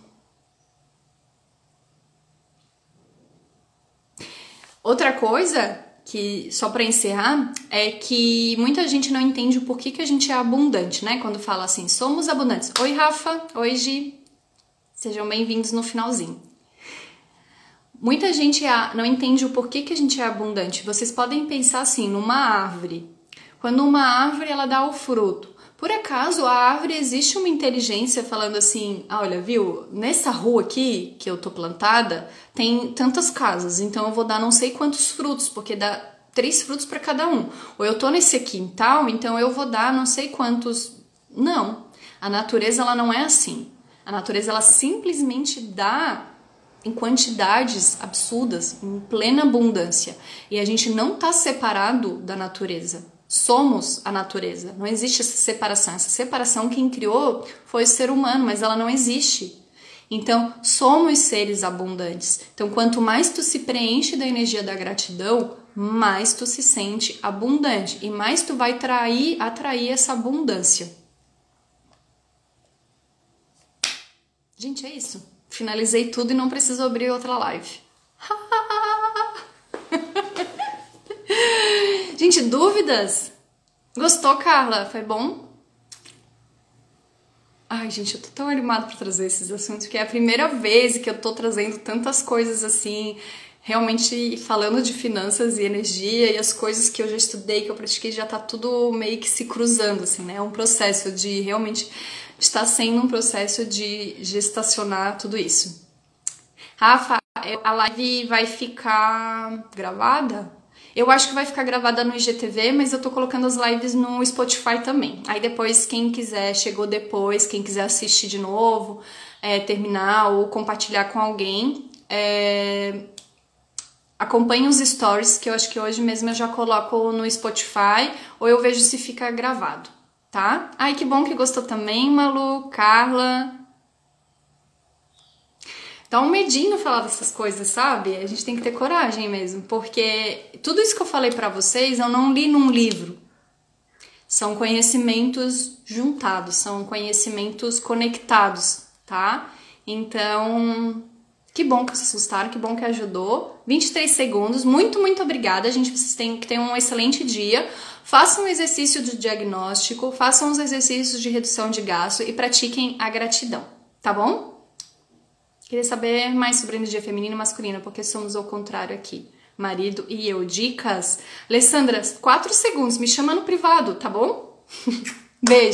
Outra coisa que só para encerrar é que muita gente não entende o porquê que a gente é abundante, né? Quando fala assim, somos abundantes. Oi, Rafa. Oi. Sejam bem-vindos no finalzinho. Muita gente não entende o porquê que a gente é abundante. Vocês podem pensar assim, numa árvore. Quando uma árvore ela dá o fruto, por acaso a árvore existe uma inteligência falando assim: ah, olha, viu, nessa rua aqui que eu tô plantada tem tantas casas, então eu vou dar não sei quantos frutos, porque dá três frutos para cada um. Ou eu tô nesse quintal, então eu vou dar não sei quantos. Não. A natureza ela não é assim. A natureza ela simplesmente dá em quantidades absurdas, em plena abundância. E a gente não está separado da natureza somos a natureza. Não existe essa separação. Essa separação quem criou foi o ser humano, mas ela não existe. Então, somos seres abundantes. Então, quanto mais tu se preenche da energia da gratidão, mais tu se sente abundante e mais tu vai trair, atrair essa abundância. Gente, é isso. Finalizei tudo e não preciso abrir outra live. Gente, dúvidas? Gostou, Carla? Foi bom? Ai, gente, eu tô tão animada para trazer esses assuntos, porque é a primeira vez que eu tô trazendo tantas coisas assim, realmente falando de finanças e energia e as coisas que eu já estudei, que eu pratiquei, já tá tudo meio que se cruzando, assim, né? É um processo de realmente está sendo um processo de gestacionar tudo isso. Rafa, a live vai ficar gravada? Eu acho que vai ficar gravada no IGTV, mas eu tô colocando as lives no Spotify também. Aí depois, quem quiser, chegou depois, quem quiser assistir de novo, é, terminar ou compartilhar com alguém, é, acompanhe os stories, que eu acho que hoje mesmo eu já coloco no Spotify, ou eu vejo se fica gravado, tá? Ai, que bom que gostou também, Malu, Carla, Dá um medinho falar dessas coisas, sabe? A gente tem que ter coragem mesmo, porque tudo isso que eu falei para vocês eu não li num livro. São conhecimentos juntados, são conhecimentos conectados, tá? Então, que bom que vocês assustaram, que bom que ajudou. 23 segundos, muito, muito obrigada, gente. Vocês têm que ter um excelente dia. Façam um exercício de diagnóstico, façam os exercícios de redução de gasto e pratiquem a gratidão, tá bom? Queria saber mais sobre energia feminina e masculina, porque somos ao contrário aqui. Marido e eu. Dicas? Alessandra, quatro segundos, me chama no privado, tá bom? Beijo.